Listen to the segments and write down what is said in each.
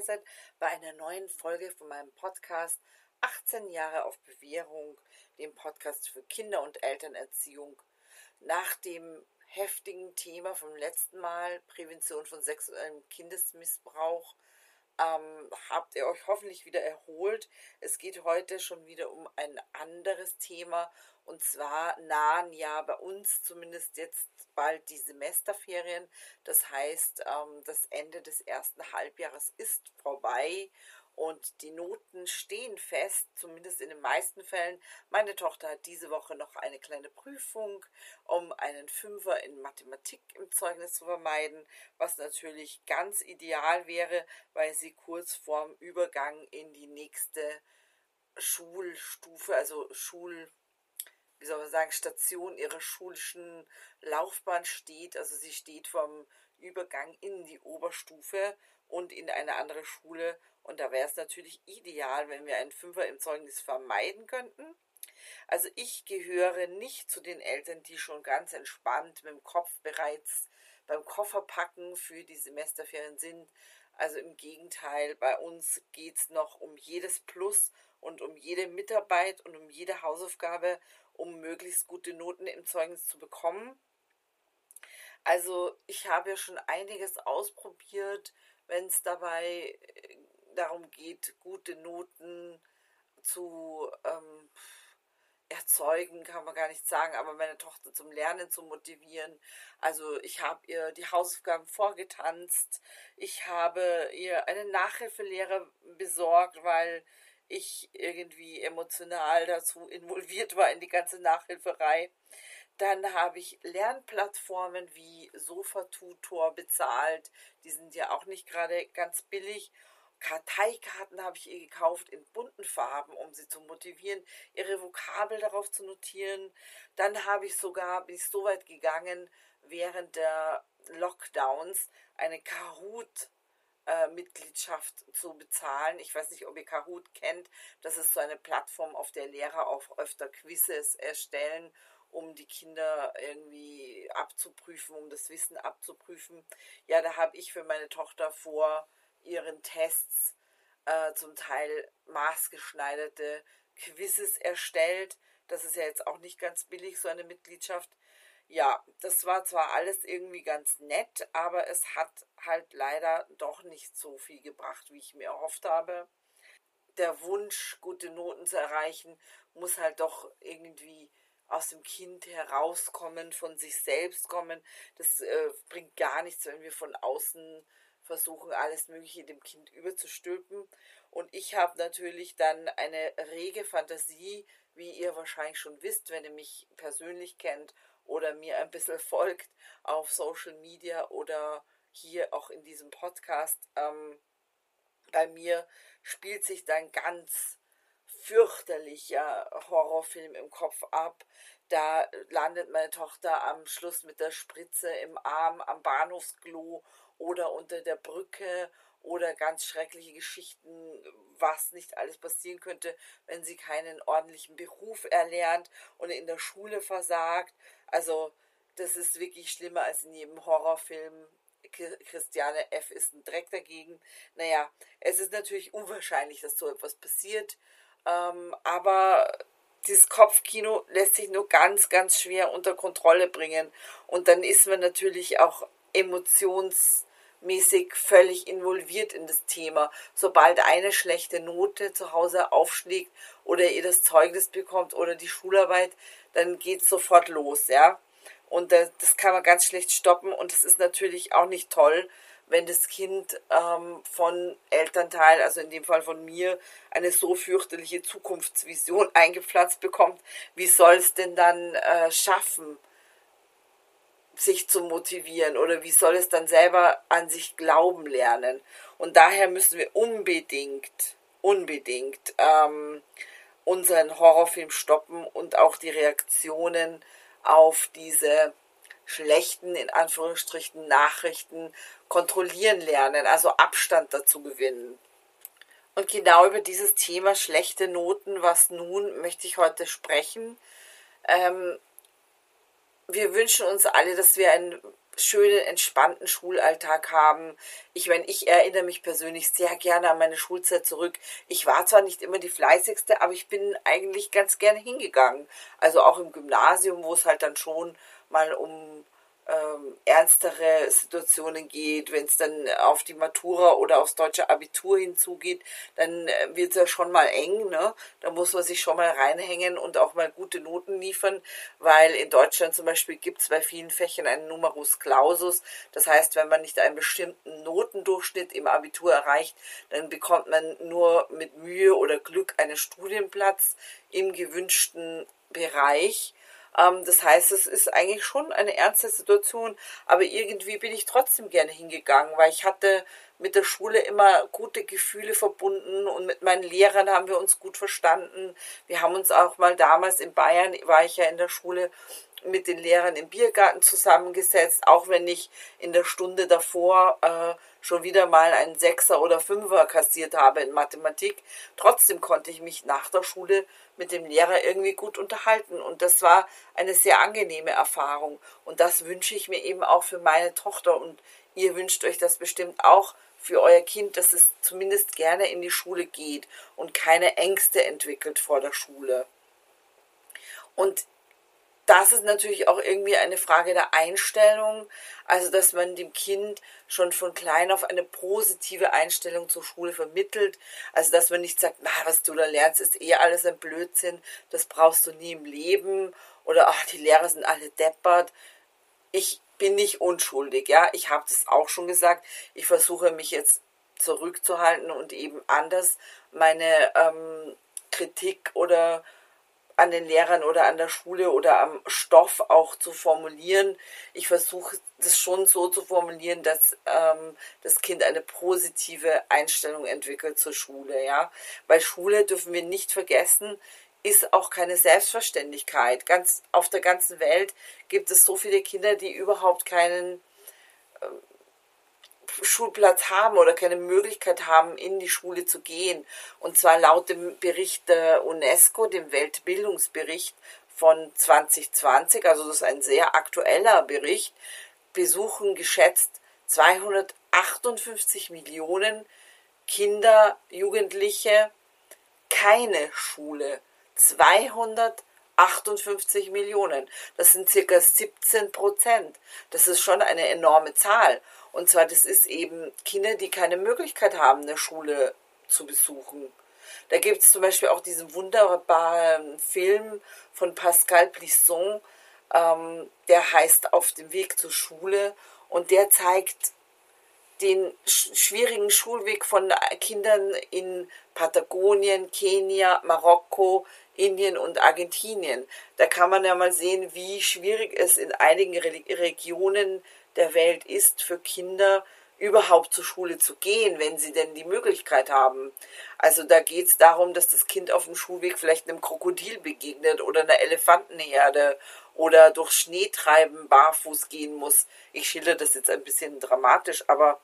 dabei seid bei einer neuen Folge von meinem Podcast 18 Jahre auf Bewährung, dem Podcast für Kinder- und Elternerziehung. Nach dem heftigen Thema vom letzten Mal, Prävention von sexuellem Kindesmissbrauch, ähm, habt ihr euch hoffentlich wieder erholt. Es geht heute schon wieder um ein anderes Thema und zwar nahen ja bei uns zumindest jetzt bald die Semesterferien. Das heißt, ähm, das Ende des ersten Halbjahres ist vorbei und die Noten stehen fest, zumindest in den meisten Fällen. Meine Tochter hat diese Woche noch eine kleine Prüfung, um einen Fünfer in Mathematik im Zeugnis zu vermeiden, was natürlich ganz ideal wäre, weil sie kurz vorm Übergang in die nächste Schulstufe, also Schul wie soll man sagen, Station ihrer schulischen Laufbahn steht. Also sie steht vom Übergang in die Oberstufe und in eine andere Schule. Und da wäre es natürlich ideal, wenn wir einen Fünfer im Zeugnis vermeiden könnten. Also ich gehöre nicht zu den Eltern, die schon ganz entspannt mit dem Kopf bereits beim Kofferpacken für die Semesterferien sind. Also im Gegenteil, bei uns geht es noch um jedes Plus und um jede Mitarbeit und um jede Hausaufgabe um möglichst gute Noten im Zeugnis zu bekommen. Also ich habe ja schon einiges ausprobiert, wenn es dabei äh, darum geht, gute Noten zu ähm, erzeugen, kann man gar nicht sagen, aber meine Tochter zum Lernen zu motivieren. Also ich habe ihr die Hausaufgaben vorgetanzt, ich habe ihr einen Nachhilfelehrer besorgt, weil ich irgendwie emotional dazu involviert war in die ganze Nachhilferei. Dann habe ich Lernplattformen wie Sofa-Tutor bezahlt. Die sind ja auch nicht gerade ganz billig. Karteikarten habe ich ihr gekauft in bunten Farben, um sie zu motivieren, ihre Vokabel darauf zu notieren. Dann habe ich sogar, bin ich so weit gegangen, während der Lockdowns eine Kahoot äh, Mitgliedschaft zu bezahlen. Ich weiß nicht, ob ihr Kahoot kennt. Das ist so eine Plattform, auf der Lehrer auch öfter Quizzes erstellen, um die Kinder irgendwie abzuprüfen, um das Wissen abzuprüfen. Ja, da habe ich für meine Tochter vor ihren Tests äh, zum Teil maßgeschneiderte Quizzes erstellt. Das ist ja jetzt auch nicht ganz billig, so eine Mitgliedschaft ja, das war zwar alles irgendwie ganz nett, aber es hat halt leider doch nicht so viel gebracht, wie ich mir erhofft habe. Der Wunsch, gute Noten zu erreichen, muss halt doch irgendwie aus dem Kind herauskommen, von sich selbst kommen. Das äh, bringt gar nichts, wenn wir von außen versuchen, alles Mögliche dem Kind überzustülpen. Und ich habe natürlich dann eine rege Fantasie, wie ihr wahrscheinlich schon wisst, wenn ihr mich persönlich kennt oder mir ein bisschen folgt auf Social Media oder hier auch in diesem Podcast. Ähm, bei mir spielt sich dann ganz fürchterlicher Horrorfilm im Kopf ab. Da landet meine Tochter am Schluss mit der Spritze im Arm am Bahnhofsklo oder unter der Brücke oder ganz schreckliche Geschichten, was nicht alles passieren könnte, wenn sie keinen ordentlichen Beruf erlernt und in der Schule versagt. Also das ist wirklich schlimmer als in jedem Horrorfilm. Christiane F. ist ein Dreck dagegen. Naja, es ist natürlich unwahrscheinlich, dass so etwas passiert. Ähm, aber dieses Kopfkino lässt sich nur ganz, ganz schwer unter Kontrolle bringen. Und dann ist man natürlich auch emotions mäßig völlig involviert in das Thema. Sobald eine schlechte Note zu Hause aufschlägt oder ihr das Zeugnis bekommt oder die Schularbeit, dann geht es sofort los, ja. Und das kann man ganz schlecht stoppen und es ist natürlich auch nicht toll, wenn das Kind ähm, von Elternteil, also in dem Fall von mir, eine so fürchterliche Zukunftsvision eingepflanzt bekommt. Wie soll es denn dann äh, schaffen? Sich zu motivieren oder wie soll es dann selber an sich glauben lernen. Und daher müssen wir unbedingt, unbedingt ähm, unseren Horrorfilm stoppen und auch die Reaktionen auf diese schlechten, in Anführungsstrichen, Nachrichten kontrollieren lernen, also Abstand dazu gewinnen. Und genau über dieses Thema schlechte Noten, was nun, möchte ich heute sprechen. Ähm, wir wünschen uns alle, dass wir ein schönen, entspannten Schulalltag haben. Ich meine, ich erinnere mich persönlich sehr gerne an meine Schulzeit zurück. Ich war zwar nicht immer die fleißigste, aber ich bin eigentlich ganz gerne hingegangen. Also auch im Gymnasium, wo es halt dann schon mal um ähm, ernstere Situationen geht, wenn es dann auf die Matura oder aufs deutsche Abitur hinzugeht, dann äh, wird es ja schon mal eng. Ne? Da muss man sich schon mal reinhängen und auch mal gute Noten liefern, weil in Deutschland zum Beispiel gibt es bei vielen Fächern einen Numerus Clausus. Das heißt, wenn man nicht einen bestimmten Notendurchschnitt im Abitur erreicht, dann bekommt man nur mit Mühe oder Glück einen Studienplatz im gewünschten Bereich. Ähm, das heißt, es ist eigentlich schon eine ernste Situation, aber irgendwie bin ich trotzdem gerne hingegangen, weil ich hatte mit der Schule immer gute Gefühle verbunden und mit meinen Lehrern haben wir uns gut verstanden. Wir haben uns auch mal damals in Bayern, war ich ja in der Schule, mit den Lehrern im Biergarten zusammengesetzt, auch wenn ich in der Stunde davor äh, schon wieder mal einen Sechser oder Fünfer kassiert habe in Mathematik. Trotzdem konnte ich mich nach der Schule mit dem Lehrer irgendwie gut unterhalten und das war eine sehr angenehme Erfahrung und das wünsche ich mir eben auch für meine Tochter und ihr wünscht euch das bestimmt auch für euer Kind, dass es zumindest gerne in die Schule geht und keine Ängste entwickelt vor der Schule. Und das ist natürlich auch irgendwie eine Frage der Einstellung, also dass man dem Kind schon von klein auf eine positive Einstellung zur Schule vermittelt, also dass man nicht sagt, na, was du da lernst, ist eh alles ein Blödsinn, das brauchst du nie im Leben. Oder ach, die Lehrer sind alle deppert. Ich bin nicht unschuldig, ja, ich habe das auch schon gesagt. Ich versuche mich jetzt zurückzuhalten und eben anders meine ähm, Kritik oder an den Lehrern oder an der Schule oder am Stoff auch zu formulieren. Ich versuche das schon so zu formulieren, dass ähm, das Kind eine positive Einstellung entwickelt zur Schule. Ja, weil Schule dürfen wir nicht vergessen, ist auch keine Selbstverständlichkeit. Ganz auf der ganzen Welt gibt es so viele Kinder, die überhaupt keinen ähm, Schulplatz haben oder keine Möglichkeit haben, in die Schule zu gehen. Und zwar laut dem Bericht der UNESCO, dem Weltbildungsbericht von 2020, also das ist ein sehr aktueller Bericht, besuchen geschätzt 258 Millionen Kinder, Jugendliche keine Schule. 258 Millionen. Das sind circa 17 Prozent. Das ist schon eine enorme Zahl. Und zwar, das ist eben Kinder, die keine Möglichkeit haben, eine Schule zu besuchen. Da gibt es zum Beispiel auch diesen wunderbaren Film von Pascal Plisson, ähm, der heißt Auf dem Weg zur Schule und der zeigt den schwierigen Schulweg von Kindern in Patagonien, Kenia, Marokko, Indien und Argentinien. Da kann man ja mal sehen, wie schwierig es in einigen Regionen ist der Welt ist für Kinder überhaupt zur Schule zu gehen, wenn sie denn die Möglichkeit haben. Also da geht es darum, dass das Kind auf dem Schulweg vielleicht einem Krokodil begegnet oder einer Elefantenherde oder durch Schneetreiben barfuß gehen muss. Ich schilder das jetzt ein bisschen dramatisch, aber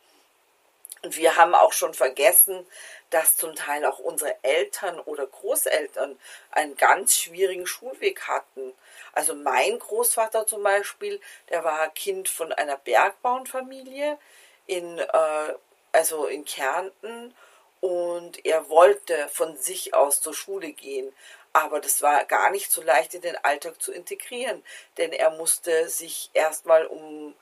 wir haben auch schon vergessen, dass zum Teil auch unsere Eltern oder Großeltern einen ganz schwierigen Schulweg hatten. Also mein Großvater zum Beispiel, der war Kind von einer Bergbauernfamilie in, äh, also in Kärnten und er wollte von sich aus zur Schule gehen. Aber das war gar nicht so leicht in den Alltag zu integrieren, denn er musste sich erstmal um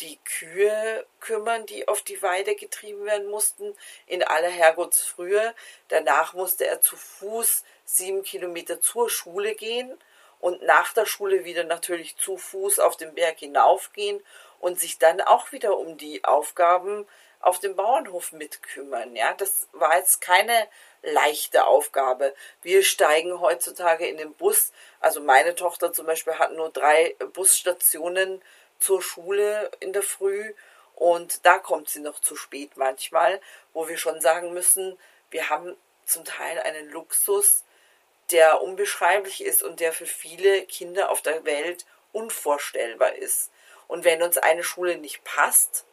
die Kühe kümmern, die auf die Weide getrieben werden mussten, in aller Herrgottsfrühe. Danach musste er zu Fuß sieben Kilometer zur Schule gehen und nach der Schule wieder natürlich zu Fuß auf den Berg hinaufgehen und sich dann auch wieder um die Aufgaben auf dem Bauernhof mitkümmern. Ja, das war jetzt keine leichte Aufgabe. Wir steigen heutzutage in den Bus. Also meine Tochter zum Beispiel hat nur drei Busstationen zur Schule in der Früh und da kommt sie noch zu spät manchmal, wo wir schon sagen müssen, wir haben zum Teil einen Luxus, der unbeschreiblich ist und der für viele Kinder auf der Welt unvorstellbar ist. Und wenn uns eine Schule nicht passt,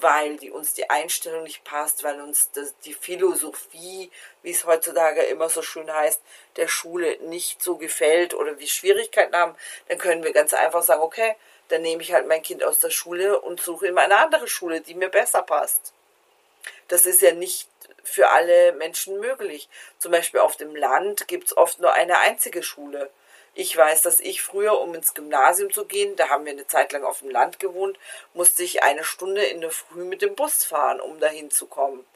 weil die, uns die Einstellung nicht passt, weil uns das, die Philosophie, wie es heutzutage immer so schön heißt, der Schule nicht so gefällt oder wir Schwierigkeiten haben, dann können wir ganz einfach sagen, okay, dann nehme ich halt mein Kind aus der Schule und suche ihm eine andere Schule, die mir besser passt. Das ist ja nicht für alle Menschen möglich. Zum Beispiel auf dem Land gibt es oft nur eine einzige Schule. Ich weiß, dass ich früher, um ins Gymnasium zu gehen, da haben wir eine Zeit lang auf dem Land gewohnt, musste ich eine Stunde in der Früh mit dem Bus fahren, um dahin zu kommen.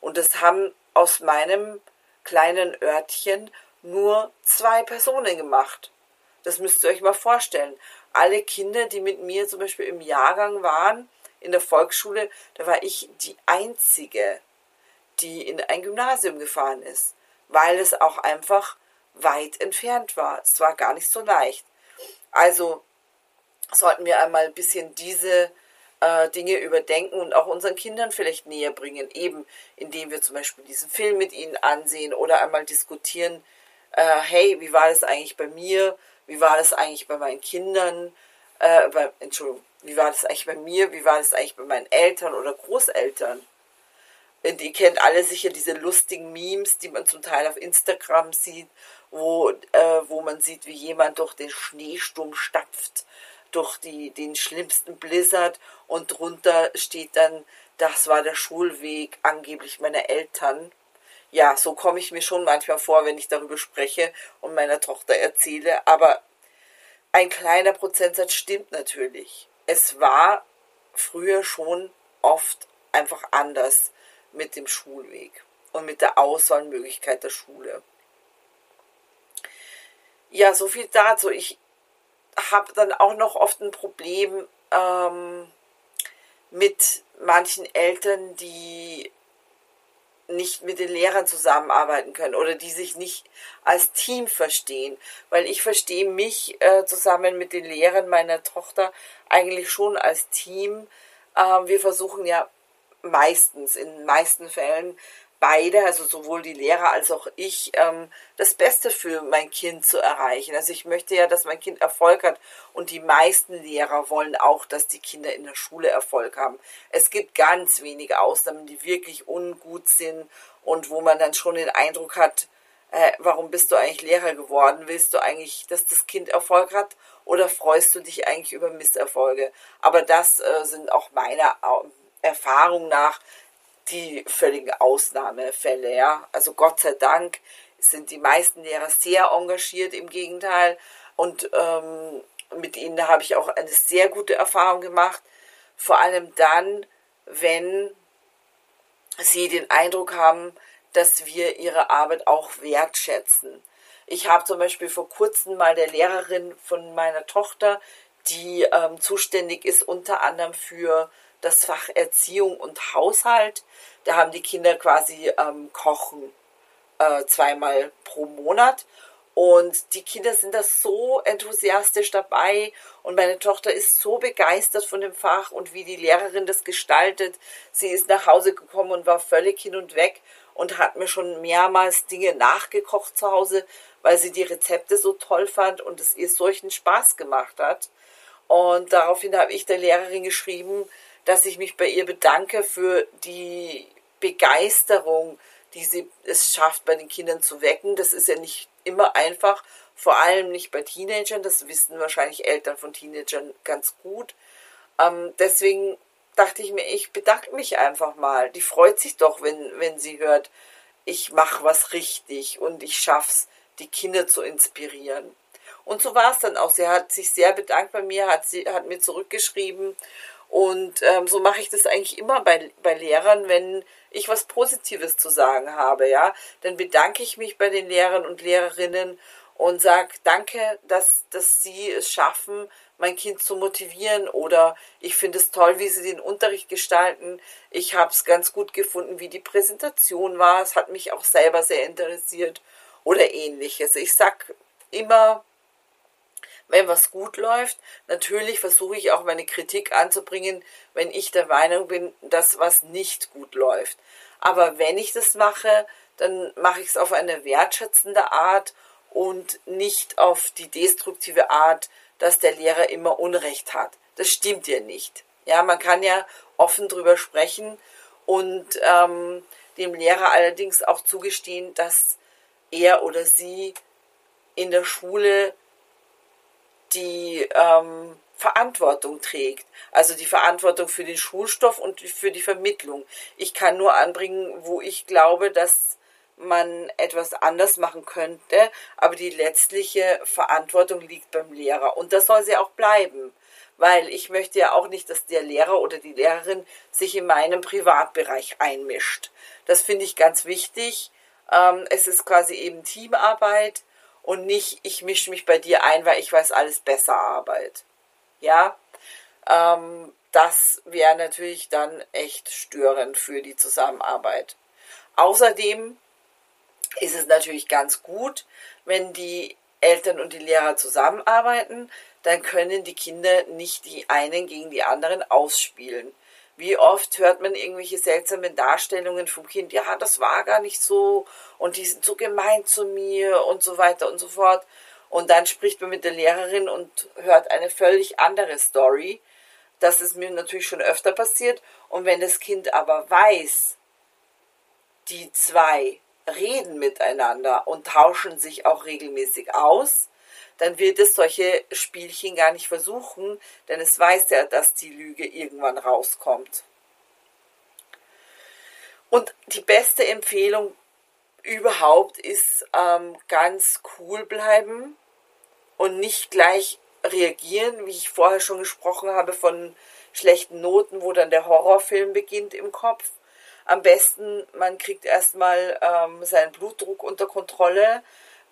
Und das haben aus meinem kleinen Örtchen nur zwei Personen gemacht. Das müsst ihr euch mal vorstellen. Alle Kinder, die mit mir zum Beispiel im Jahrgang waren, in der Volksschule, da war ich die Einzige, die in ein Gymnasium gefahren ist, weil es auch einfach weit entfernt war. Es war gar nicht so leicht. Also sollten wir einmal ein bisschen diese äh, Dinge überdenken und auch unseren Kindern vielleicht näher bringen, eben indem wir zum Beispiel diesen Film mit ihnen ansehen oder einmal diskutieren, äh, hey, wie war das eigentlich bei mir? Wie war das eigentlich bei meinen Kindern? Äh, bei, Entschuldigung, wie war das eigentlich bei mir? Wie war das eigentlich bei meinen Eltern oder Großeltern? Und ihr kennt alle sicher diese lustigen Memes, die man zum Teil auf Instagram sieht, wo, äh, wo man sieht, wie jemand durch den Schneesturm stapft, durch die, den schlimmsten Blizzard und drunter steht dann, das war der Schulweg angeblich meiner Eltern. Ja, so komme ich mir schon manchmal vor, wenn ich darüber spreche und meiner Tochter erzähle, aber ein kleiner Prozentsatz stimmt natürlich. Es war früher schon oft einfach anders mit dem Schulweg und mit der Auswahlmöglichkeit der Schule. Ja, so viel dazu. Ich habe dann auch noch oft ein Problem ähm, mit manchen Eltern, die nicht mit den Lehrern zusammenarbeiten können oder die sich nicht als Team verstehen. Weil ich verstehe mich äh, zusammen mit den Lehrern meiner Tochter eigentlich schon als Team. Ähm, wir versuchen ja meistens, in den meisten Fällen beide, also sowohl die Lehrer als auch ich, ähm, das Beste für mein Kind zu erreichen. Also ich möchte ja, dass mein Kind Erfolg hat und die meisten Lehrer wollen auch, dass die Kinder in der Schule Erfolg haben. Es gibt ganz wenige Ausnahmen, die wirklich ungut sind und wo man dann schon den Eindruck hat, äh, warum bist du eigentlich Lehrer geworden? Willst du eigentlich, dass das Kind Erfolg hat oder freust du dich eigentlich über Misserfolge? Aber das äh, sind auch meine Erfahrung nach die völligen Ausnahmefälle. Ja? Also Gott sei Dank sind die meisten Lehrer sehr engagiert, im Gegenteil. Und ähm, mit ihnen habe ich auch eine sehr gute Erfahrung gemacht. Vor allem dann, wenn sie den Eindruck haben, dass wir ihre Arbeit auch wertschätzen. Ich habe zum Beispiel vor kurzem mal der Lehrerin von meiner Tochter, die ähm, zuständig ist unter anderem für das Fach Erziehung und Haushalt. Da haben die Kinder quasi ähm, Kochen äh, zweimal pro Monat. Und die Kinder sind da so enthusiastisch dabei und meine Tochter ist so begeistert von dem Fach und wie die Lehrerin das gestaltet. Sie ist nach Hause gekommen und war völlig hin und weg und hat mir schon mehrmals Dinge nachgekocht zu Hause, weil sie die Rezepte so toll fand und es ihr solchen Spaß gemacht hat. Und daraufhin habe ich der Lehrerin geschrieben, dass ich mich bei ihr bedanke für die Begeisterung, die sie es schafft, bei den Kindern zu wecken. Das ist ja nicht immer einfach, vor allem nicht bei Teenagern. Das wissen wahrscheinlich Eltern von Teenagern ganz gut. Ähm, deswegen dachte ich mir, ich bedanke mich einfach mal. Die freut sich doch, wenn, wenn sie hört, ich mache was richtig und ich schaff's, die Kinder zu inspirieren. Und so war es dann auch. Sie hat sich sehr bedankt bei mir, hat, sie, hat mir zurückgeschrieben und ähm, so mache ich das eigentlich immer bei, bei Lehrern, wenn ich was Positives zu sagen habe, ja. Dann bedanke ich mich bei den Lehrern und Lehrerinnen und sage danke, dass, dass sie es schaffen, mein Kind zu motivieren oder ich finde es toll, wie sie den Unterricht gestalten. Ich habe es ganz gut gefunden, wie die Präsentation war. Es hat mich auch selber sehr interessiert oder ähnliches. Ich sag immer, wenn was gut läuft. Natürlich versuche ich auch meine Kritik anzubringen, wenn ich der Meinung bin, dass was nicht gut läuft. Aber wenn ich das mache, dann mache ich es auf eine wertschätzende Art und nicht auf die destruktive Art, dass der Lehrer immer Unrecht hat. Das stimmt ja nicht. Ja, man kann ja offen drüber sprechen und ähm, dem Lehrer allerdings auch zugestehen, dass er oder sie in der Schule die ähm, Verantwortung trägt. Also die Verantwortung für den Schulstoff und für die Vermittlung. Ich kann nur anbringen, wo ich glaube, dass man etwas anders machen könnte, aber die letztliche Verantwortung liegt beim Lehrer und das soll sie auch bleiben, weil ich möchte ja auch nicht, dass der Lehrer oder die Lehrerin sich in meinem Privatbereich einmischt. Das finde ich ganz wichtig. Ähm, es ist quasi eben Teamarbeit und nicht, ich mische mich bei dir ein, weil ich weiß alles besser Arbeit. Ja, ähm, das wäre natürlich dann echt störend für die Zusammenarbeit. Außerdem ist es natürlich ganz gut, wenn die Eltern und die Lehrer zusammenarbeiten, dann können die Kinder nicht die einen gegen die anderen ausspielen. Wie oft hört man irgendwelche seltsamen Darstellungen vom Kind, ja, das war gar nicht so und die sind so gemein zu mir und so weiter und so fort. Und dann spricht man mit der Lehrerin und hört eine völlig andere Story. Das ist mir natürlich schon öfter passiert. Und wenn das Kind aber weiß, die zwei reden miteinander und tauschen sich auch regelmäßig aus, dann wird es solche Spielchen gar nicht versuchen, denn es weiß ja, dass die Lüge irgendwann rauskommt. Und die beste Empfehlung überhaupt ist ähm, ganz cool bleiben und nicht gleich reagieren, wie ich vorher schon gesprochen habe von schlechten Noten, wo dann der Horrorfilm beginnt im Kopf, am besten, man kriegt erstmal ähm, seinen Blutdruck unter Kontrolle.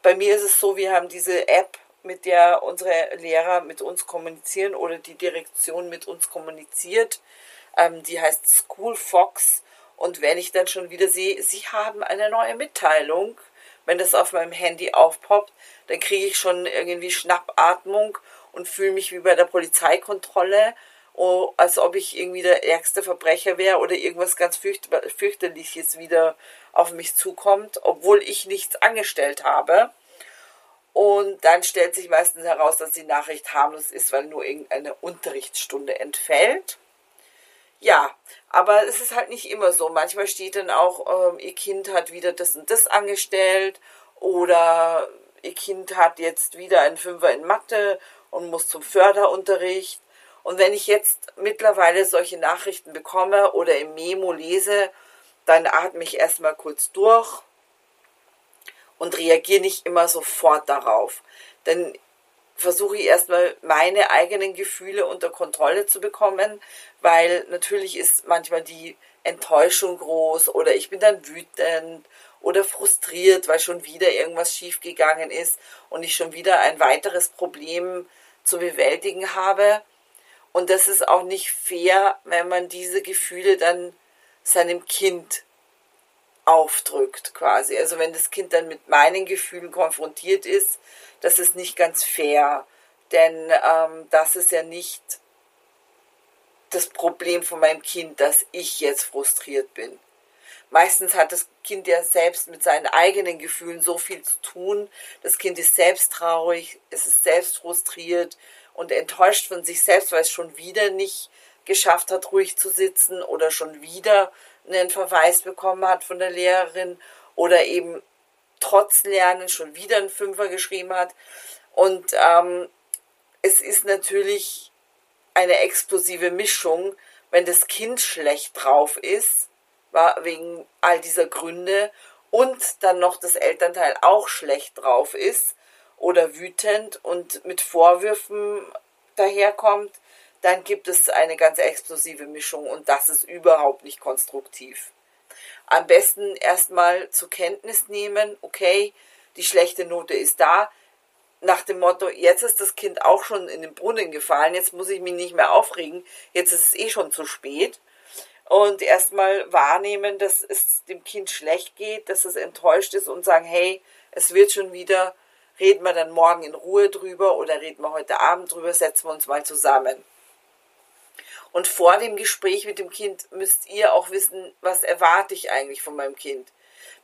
Bei mir ist es so, wir haben diese App, mit der unsere Lehrer mit uns kommunizieren oder die Direktion mit uns kommuniziert. Ähm, die heißt School Fox. Und wenn ich dann schon wieder sehe, sie haben eine neue Mitteilung, wenn das auf meinem Handy aufpoppt, dann kriege ich schon irgendwie Schnappatmung und fühle mich wie bei der Polizeikontrolle als ob ich irgendwie der ärgste Verbrecher wäre oder irgendwas ganz fürcht fürchterliches wieder auf mich zukommt, obwohl ich nichts angestellt habe. Und dann stellt sich meistens heraus, dass die Nachricht harmlos ist, weil nur irgendeine Unterrichtsstunde entfällt. Ja, aber es ist halt nicht immer so. Manchmal steht dann auch, ähm, ihr Kind hat wieder das und das angestellt oder ihr Kind hat jetzt wieder einen Fünfer in Mathe und muss zum Förderunterricht und wenn ich jetzt mittlerweile solche Nachrichten bekomme oder im Memo lese, dann atme ich erstmal kurz durch und reagiere nicht immer sofort darauf. Dann versuche ich erstmal meine eigenen Gefühle unter Kontrolle zu bekommen, weil natürlich ist manchmal die Enttäuschung groß oder ich bin dann wütend oder frustriert, weil schon wieder irgendwas schiefgegangen ist und ich schon wieder ein weiteres Problem zu bewältigen habe. Und das ist auch nicht fair, wenn man diese Gefühle dann seinem Kind aufdrückt quasi. Also wenn das Kind dann mit meinen Gefühlen konfrontiert ist, das ist nicht ganz fair. Denn ähm, das ist ja nicht das Problem von meinem Kind, dass ich jetzt frustriert bin. Meistens hat das Kind ja selbst mit seinen eigenen Gefühlen so viel zu tun. Das Kind ist selbst traurig, es ist selbst frustriert, und enttäuscht von sich selbst, weil es schon wieder nicht geschafft hat, ruhig zu sitzen oder schon wieder einen Verweis bekommen hat von der Lehrerin oder eben trotz Lernen schon wieder einen Fünfer geschrieben hat. Und ähm, es ist natürlich eine explosive Mischung, wenn das Kind schlecht drauf ist, wegen all dieser Gründe, und dann noch das Elternteil auch schlecht drauf ist, oder wütend und mit Vorwürfen daherkommt, dann gibt es eine ganz explosive Mischung und das ist überhaupt nicht konstruktiv. Am besten erstmal zur Kenntnis nehmen, okay, die schlechte Note ist da, nach dem Motto, jetzt ist das Kind auch schon in den Brunnen gefallen, jetzt muss ich mich nicht mehr aufregen, jetzt ist es eh schon zu spät. Und erstmal wahrnehmen, dass es dem Kind schlecht geht, dass es enttäuscht ist und sagen, hey, es wird schon wieder reden wir dann morgen in Ruhe drüber oder reden wir heute Abend drüber, setzen wir uns mal zusammen. Und vor dem Gespräch mit dem Kind müsst ihr auch wissen, was erwarte ich eigentlich von meinem Kind.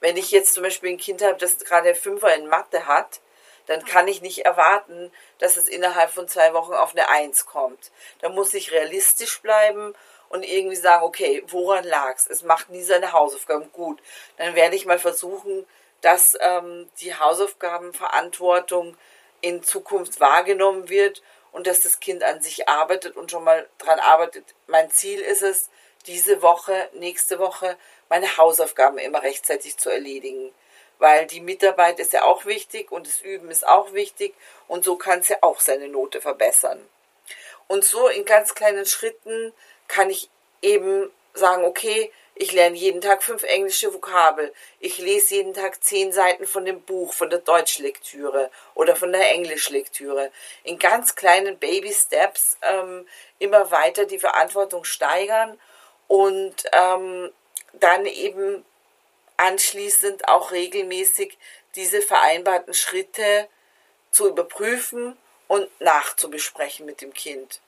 Wenn ich jetzt zum Beispiel ein Kind habe, das gerade Fünfer in Mathe hat, dann kann ich nicht erwarten, dass es innerhalb von zwei Wochen auf eine Eins kommt. Da muss ich realistisch bleiben und irgendwie sagen, okay, woran lag's? Es macht nie seine Hausaufgaben gut. Dann werde ich mal versuchen, dass ähm, die Hausaufgabenverantwortung in Zukunft wahrgenommen wird und dass das Kind an sich arbeitet und schon mal dran arbeitet. Mein Ziel ist es, diese Woche, nächste Woche meine Hausaufgaben immer rechtzeitig zu erledigen. Weil die Mitarbeit ist ja auch wichtig und das Üben ist auch wichtig und so kann es ja auch seine Note verbessern. Und so in ganz kleinen Schritten kann ich eben sagen, okay, ich lerne jeden Tag fünf englische Vokabel. Ich lese jeden Tag zehn Seiten von dem Buch, von der Deutschlektüre oder von der Englischlektüre. In ganz kleinen Baby Steps ähm, immer weiter die Verantwortung steigern und ähm, dann eben anschließend auch regelmäßig diese vereinbarten Schritte zu überprüfen und nachzubesprechen mit dem Kind.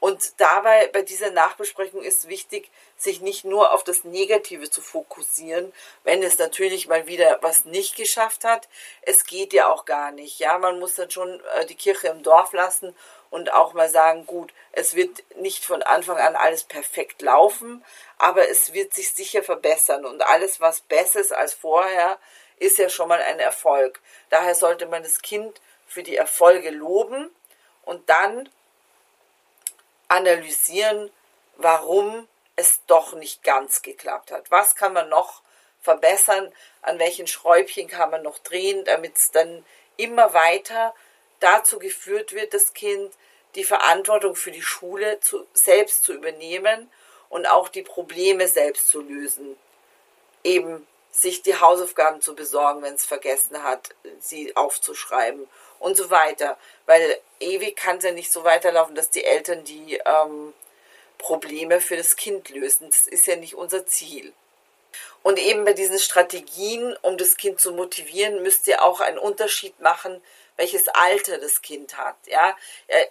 Und dabei, bei dieser Nachbesprechung ist wichtig, sich nicht nur auf das Negative zu fokussieren, wenn es natürlich mal wieder was nicht geschafft hat. Es geht ja auch gar nicht. Ja, man muss dann schon äh, die Kirche im Dorf lassen und auch mal sagen, gut, es wird nicht von Anfang an alles perfekt laufen, aber es wird sich sicher verbessern und alles, was besser ist als vorher, ist ja schon mal ein Erfolg. Daher sollte man das Kind für die Erfolge loben und dann analysieren, warum es doch nicht ganz geklappt hat. Was kann man noch verbessern? An welchen Schräubchen kann man noch drehen, damit es dann immer weiter dazu geführt wird, das Kind die Verantwortung für die Schule zu, selbst zu übernehmen und auch die Probleme selbst zu lösen. Eben sich die Hausaufgaben zu besorgen, wenn es vergessen hat, sie aufzuschreiben und so weiter. Weil ewig kann es ja nicht so weiterlaufen, dass die Eltern die ähm, Probleme für das Kind lösen. Das ist ja nicht unser Ziel. Und eben bei diesen Strategien, um das Kind zu motivieren, müsst ihr auch einen Unterschied machen, welches Alter das Kind hat. Ja,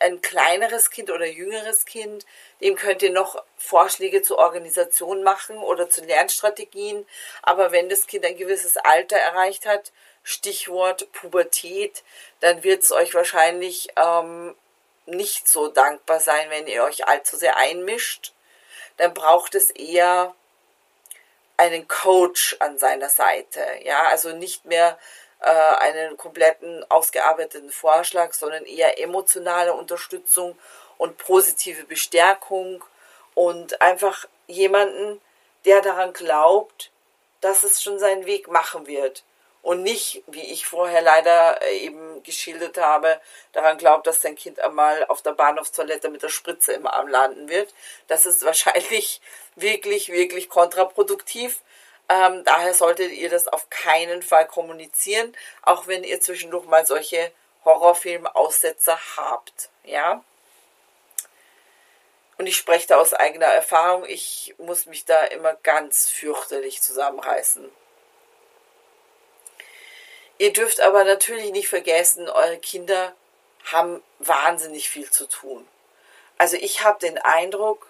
ein kleineres Kind oder jüngeres Kind, dem könnt ihr noch Vorschläge zur Organisation machen oder zu Lernstrategien. Aber wenn das Kind ein gewisses Alter erreicht hat, Stichwort Pubertät, dann wird es euch wahrscheinlich ähm, nicht so dankbar sein, wenn ihr euch allzu sehr einmischt. Dann braucht es eher einen Coach an seiner Seite. Ja, also nicht mehr äh, einen kompletten ausgearbeiteten Vorschlag, sondern eher emotionale Unterstützung und positive Bestärkung und einfach jemanden, der daran glaubt, dass es schon seinen Weg machen wird und nicht, wie ich vorher leider äh, eben geschildert habe, daran glaubt, dass sein Kind einmal auf der Bahnhofstoilette mit der Spritze im Arm landen wird. Das ist wahrscheinlich wirklich, wirklich kontraproduktiv. Ähm, daher solltet ihr das auf keinen Fall kommunizieren, auch wenn ihr zwischendurch mal solche Horrorfilm-Aussetzer habt. Ja. Und ich spreche da aus eigener Erfahrung. Ich muss mich da immer ganz fürchterlich zusammenreißen. Ihr dürft aber natürlich nicht vergessen, eure Kinder haben wahnsinnig viel zu tun. Also ich habe den Eindruck,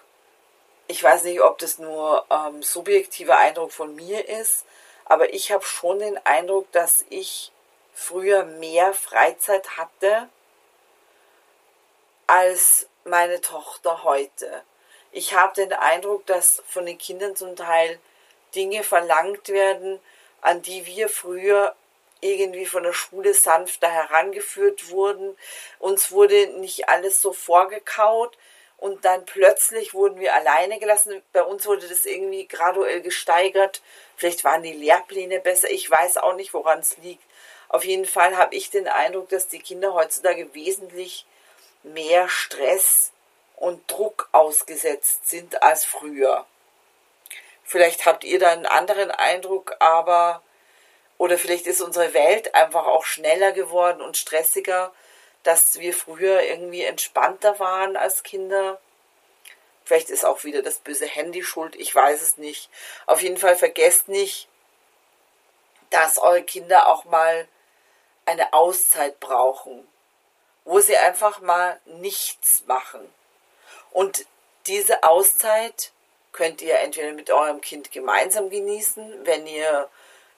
ich weiß nicht, ob das nur ähm, subjektiver Eindruck von mir ist, aber ich habe schon den Eindruck, dass ich früher mehr Freizeit hatte als meine Tochter heute. Ich habe den Eindruck, dass von den Kindern zum Teil Dinge verlangt werden, an die wir früher irgendwie von der Schule sanfter herangeführt wurden. Uns wurde nicht alles so vorgekaut und dann plötzlich wurden wir alleine gelassen. Bei uns wurde das irgendwie graduell gesteigert. Vielleicht waren die Lehrpläne besser. Ich weiß auch nicht, woran es liegt. Auf jeden Fall habe ich den Eindruck, dass die Kinder heutzutage wesentlich mehr Stress und Druck ausgesetzt sind als früher. Vielleicht habt ihr da einen anderen Eindruck, aber oder vielleicht ist unsere Welt einfach auch schneller geworden und stressiger, dass wir früher irgendwie entspannter waren als Kinder. Vielleicht ist auch wieder das böse Handy schuld, ich weiß es nicht. Auf jeden Fall vergesst nicht, dass eure Kinder auch mal eine Auszeit brauchen, wo sie einfach mal nichts machen. Und diese Auszeit könnt ihr entweder mit eurem Kind gemeinsam genießen, wenn ihr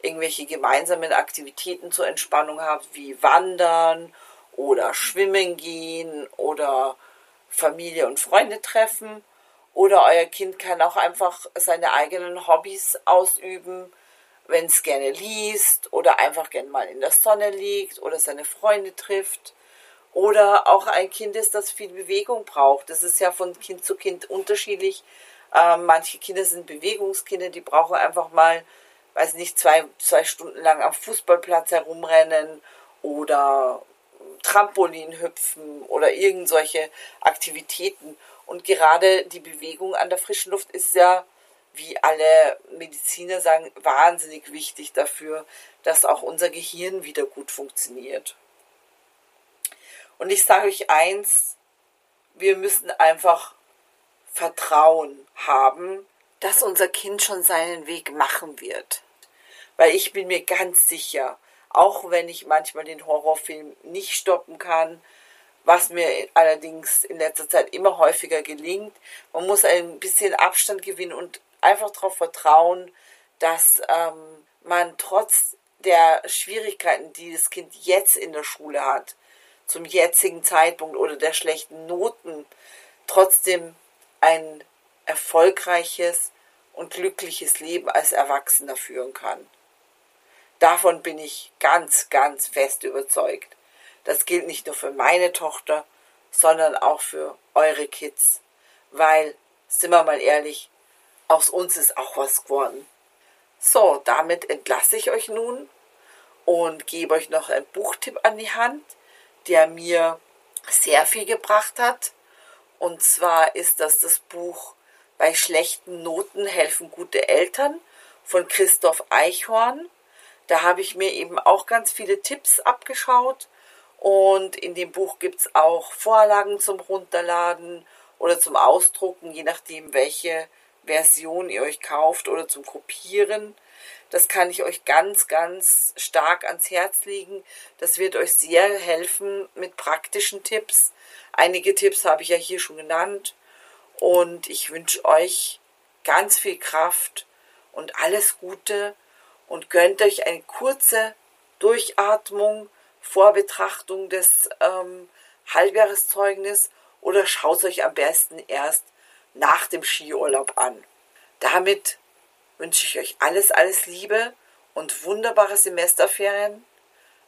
irgendwelche gemeinsamen Aktivitäten zur Entspannung habt, wie Wandern oder Schwimmen gehen oder Familie und Freunde treffen. Oder euer Kind kann auch einfach seine eigenen Hobbys ausüben, wenn es gerne liest oder einfach gerne mal in der Sonne liegt oder seine Freunde trifft Oder auch ein Kind ist, das viel Bewegung braucht. Das ist ja von Kind zu Kind unterschiedlich. Ähm, manche Kinder sind Bewegungskinder, die brauchen einfach mal, weiß nicht, zwei, zwei Stunden lang am Fußballplatz herumrennen oder Trampolin hüpfen oder irgend solche Aktivitäten. Und gerade die Bewegung an der frischen Luft ist ja, wie alle Mediziner sagen, wahnsinnig wichtig dafür, dass auch unser Gehirn wieder gut funktioniert. Und ich sage euch eins, wir müssen einfach Vertrauen haben, dass unser Kind schon seinen Weg machen wird. Weil ich bin mir ganz sicher, auch wenn ich manchmal den Horrorfilm nicht stoppen kann, was mir allerdings in letzter Zeit immer häufiger gelingt. Man muss ein bisschen Abstand gewinnen und einfach darauf vertrauen, dass ähm, man trotz der Schwierigkeiten, die das Kind jetzt in der Schule hat, zum jetzigen Zeitpunkt oder der schlechten Noten, trotzdem ein erfolgreiches und glückliches Leben als Erwachsener führen kann. Davon bin ich ganz, ganz fest überzeugt. Das gilt nicht nur für meine Tochter, sondern auch für eure Kids. Weil, sind wir mal ehrlich, aus uns ist auch was geworden. So, damit entlasse ich euch nun und gebe euch noch einen Buchtipp an die Hand, der mir sehr viel gebracht hat. Und zwar ist das das Buch Bei schlechten Noten helfen gute Eltern von Christoph Eichhorn. Da habe ich mir eben auch ganz viele Tipps abgeschaut und in dem Buch gibt es auch Vorlagen zum Runterladen oder zum Ausdrucken, je nachdem, welche Version ihr euch kauft oder zum Kopieren. Das kann ich euch ganz, ganz stark ans Herz legen. Das wird euch sehr helfen mit praktischen Tipps. Einige Tipps habe ich ja hier schon genannt. Und ich wünsche euch ganz viel Kraft und alles Gute und gönnt euch eine kurze Durchatmung vor Betrachtung des ähm, Halbjahreszeugnis oder schaut euch am besten erst nach dem Skiurlaub an. Damit wünsche ich euch alles, alles Liebe und wunderbare Semesterferien.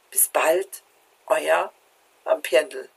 Bis bald, euer Vampirndl.